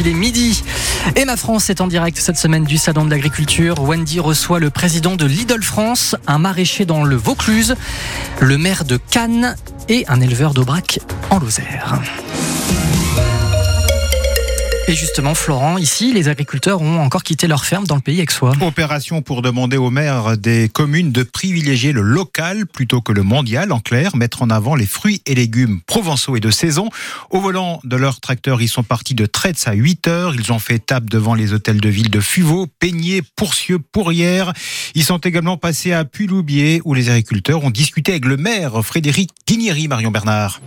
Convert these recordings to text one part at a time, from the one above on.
Il est midi. Et ma France est en direct cette semaine du Salon de l'Agriculture. Wendy reçoit le président de Lidl France, un maraîcher dans le Vaucluse, le maire de Cannes et un éleveur d'Aubrac en Lozère. Et justement, Florent, ici, les agriculteurs ont encore quitté leur ferme dans le pays soi. Opération pour demander aux maires des communes de privilégier le local plutôt que le mondial. En clair, mettre en avant les fruits et légumes provençaux et de saison. Au volant de leur tracteur, ils sont partis de Traits à 8 heures. Ils ont fait étape devant les hôtels de ville de Fuveau, Peigné, Pourcieux, Pourrières. Ils sont également passés à Puy-Loubier où les agriculteurs ont discuté avec le maire Frédéric Guignéry, Marion Bernard.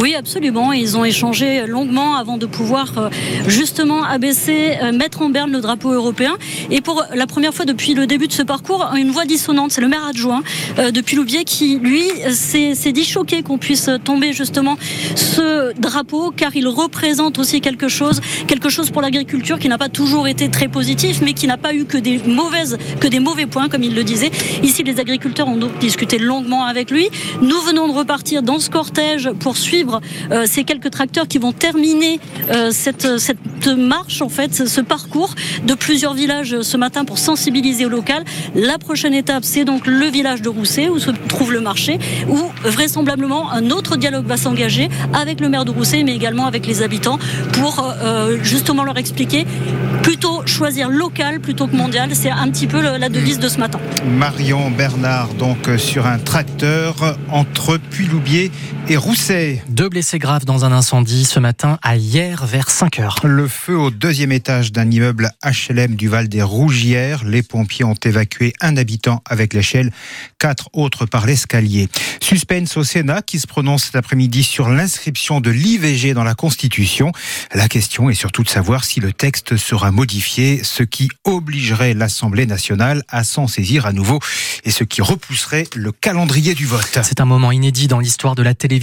Oui, absolument. Ils ont échangé longuement avant de pouvoir euh, justement abaisser, euh, mettre en berne le drapeau européen. Et pour la première fois depuis le début de ce parcours, une voix dissonante, c'est le maire adjoint euh, de Piloubier qui, lui, s'est dit choqué qu'on puisse tomber justement ce drapeau, car il représente aussi quelque chose, quelque chose pour l'agriculture qui n'a pas toujours été très positif, mais qui n'a pas eu que des mauvaises, que des mauvais points, comme il le disait. Ici, les agriculteurs ont donc discuté longuement avec lui. Nous venons de repartir dans ce cortège pour suivre euh, ces quelques tracteurs qui vont terminer euh, cette, cette marche, en fait, ce parcours de plusieurs villages ce matin pour sensibiliser au local. La prochaine étape, c'est donc le village de Rousset où se trouve le marché, où vraisemblablement un autre dialogue va s'engager avec le maire de Rousset, mais également avec les habitants pour euh, justement leur expliquer plutôt choisir local plutôt que mondial. C'est un petit peu la devise de ce matin. Marion Bernard, donc sur un tracteur entre Puy-Loubier et Rousset. Deux blessés graves dans un incendie ce matin à hier vers 5 heures. Le feu au deuxième étage d'un immeuble HLM du Val des Rougières. Les pompiers ont évacué un habitant avec l'échelle, quatre autres par l'escalier. Suspense au Sénat qui se prononce cet après-midi sur l'inscription de l'IVG dans la Constitution. La question est surtout de savoir si le texte sera modifié, ce qui obligerait l'Assemblée nationale à s'en saisir à nouveau et ce qui repousserait le calendrier du vote. C'est un moment inédit dans l'histoire de la télévision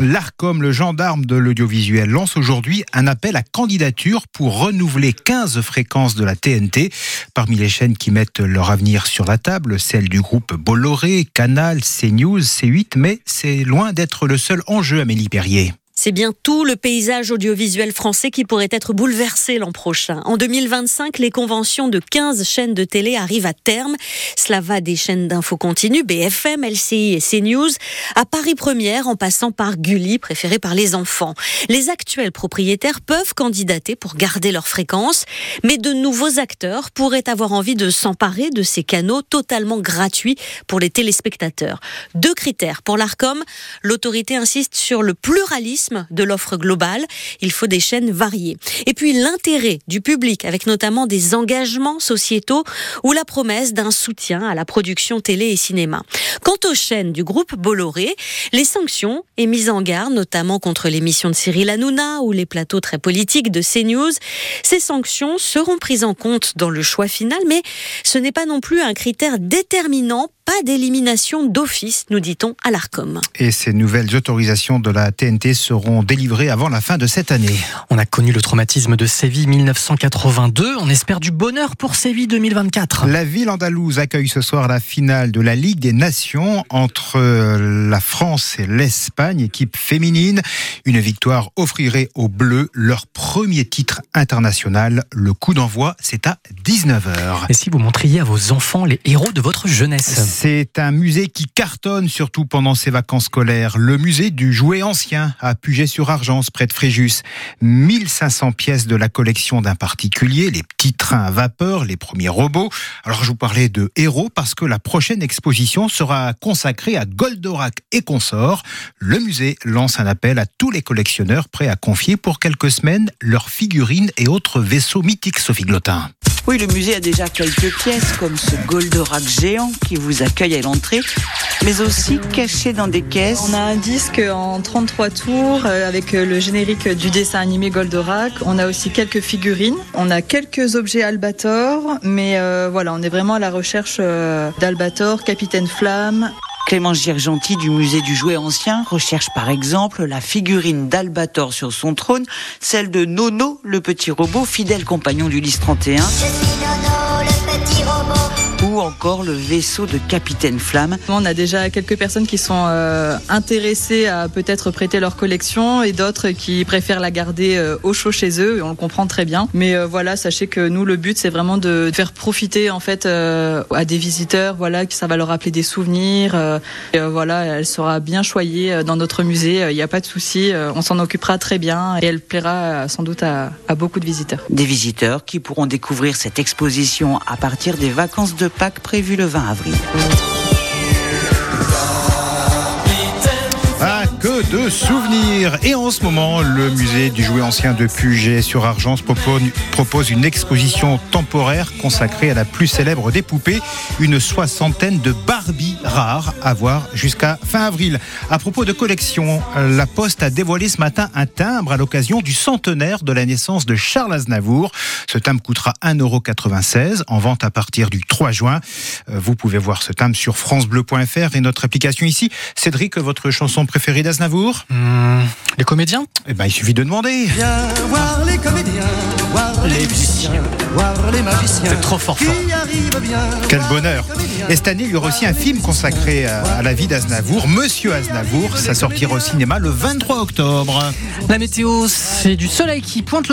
L'ARCOM, le gendarme de l'audiovisuel, lance aujourd'hui un appel à candidature pour renouveler 15 fréquences de la TNT. Parmi les chaînes qui mettent leur avenir sur la table, celle du groupe Bolloré, Canal, CNews, C8, mais c'est loin d'être le seul enjeu, Amélie Perrier. C'est bien tout le paysage audiovisuel français qui pourrait être bouleversé l'an prochain. En 2025, les conventions de 15 chaînes de télé arrivent à terme. Cela va des chaînes d'infos continue, BFM, LCI et CNews, à Paris Première, en passant par Gulli, préféré par les enfants. Les actuels propriétaires peuvent candidater pour garder leur fréquence, mais de nouveaux acteurs pourraient avoir envie de s'emparer de ces canaux totalement gratuits pour les téléspectateurs. Deux critères pour l'ARCOM. L'autorité insiste sur le pluralisme de l'offre globale. Il faut des chaînes variées. Et puis l'intérêt du public, avec notamment des engagements sociétaux ou la promesse d'un soutien à la production télé et cinéma. Quant aux chaînes du groupe Bolloré, les sanctions et mises en garde, notamment contre l'émission de Cyril Hanouna ou les plateaux très politiques de CNews, ces sanctions seront prises en compte dans le choix final, mais ce n'est pas non plus un critère déterminant pas d'élimination d'office, nous dit-on à l'ARCOM. Et ces nouvelles autorisations de la TNT seront délivrées avant la fin de cette année. On a connu le traumatisme de Séville 1982. On espère du bonheur pour Séville 2024. La ville andalouse accueille ce soir la finale de la Ligue des Nations entre la France et l'Espagne, équipe féminine. Une victoire offrirait aux Bleus leur premier titre international. Le coup d'envoi, c'est à 19h. Et si vous montriez à vos enfants les héros de votre jeunesse? C'est un musée qui cartonne surtout pendant ses vacances scolaires. Le musée du jouet ancien à Puget-sur-Argence, près de Fréjus. 1500 pièces de la collection d'un particulier, les petits trains à vapeur, les premiers robots. Alors je vous parlais de héros parce que la prochaine exposition sera consacrée à Goldorak et consorts. Le musée lance un appel à tous les collectionneurs prêts à confier pour quelques semaines leurs figurines et autres vaisseaux mythiques, Sophie Glotin. Oui, le musée a déjà quelques pièces comme ce Goldorak géant qui vous accueille à l'entrée, mais aussi caché dans des caisses. On a un disque en 33 tours euh, avec euh, le générique du dessin animé Goldorak. On a aussi quelques figurines. On a quelques objets Albator, mais euh, voilà, on est vraiment à la recherche d'Albator, Capitaine Flamme. Clémence Girgenti du musée du jouet ancien recherche par exemple la figurine d'Albator sur son trône, celle de Nono, le petit robot, fidèle compagnon du Lys 31. Encore le vaisseau de Capitaine Flamme. On a déjà quelques personnes qui sont euh, intéressées à peut-être prêter leur collection et d'autres qui préfèrent la garder euh, au chaud chez eux. Et on le comprend très bien. Mais euh, voilà, sachez que nous, le but, c'est vraiment de faire profiter en fait à des visiteurs. Voilà, que ça va leur rappeler des souvenirs. et, voilà, elle sera bien choyée dans notre musée. Il n'y a pas de souci. on s'en occupera très bien et elle plaira sans doute à, à beaucoup de visiteurs. Des visiteurs qui pourront découvrir cette exposition à partir des vacances de Pâques prévues le 20 avril. De souvenirs Et en ce moment, le musée du jouet ancien de Puget sur Argence propose, propose une exposition temporaire consacrée à la plus célèbre des poupées, une soixantaine de Barbie rares à voir jusqu'à fin avril. À propos de collection, la Poste a dévoilé ce matin un timbre à l'occasion du centenaire de la naissance de Charles Aznavour. Ce timbre coûtera 1,96€ en vente à partir du 3 juin. Euh, Vous pouvez voir ce timbre sur francebleu.fr et notre application ici. Cédric, votre chanson préférée d'Aznavour? Hmm, les comédiens Eh ben, il suffit de demander. Viens voir les comédiens, voir les musiciens, voir les magiciens. C'est trop fort fort. Bien. Quel bonheur. Et cette année, il y aura aussi un film consacré à, à la vie d'Aznavour, Monsieur Aznavour. Ça sortira au cinéma le 23 octobre. La météo, c'est du soleil qui pointe le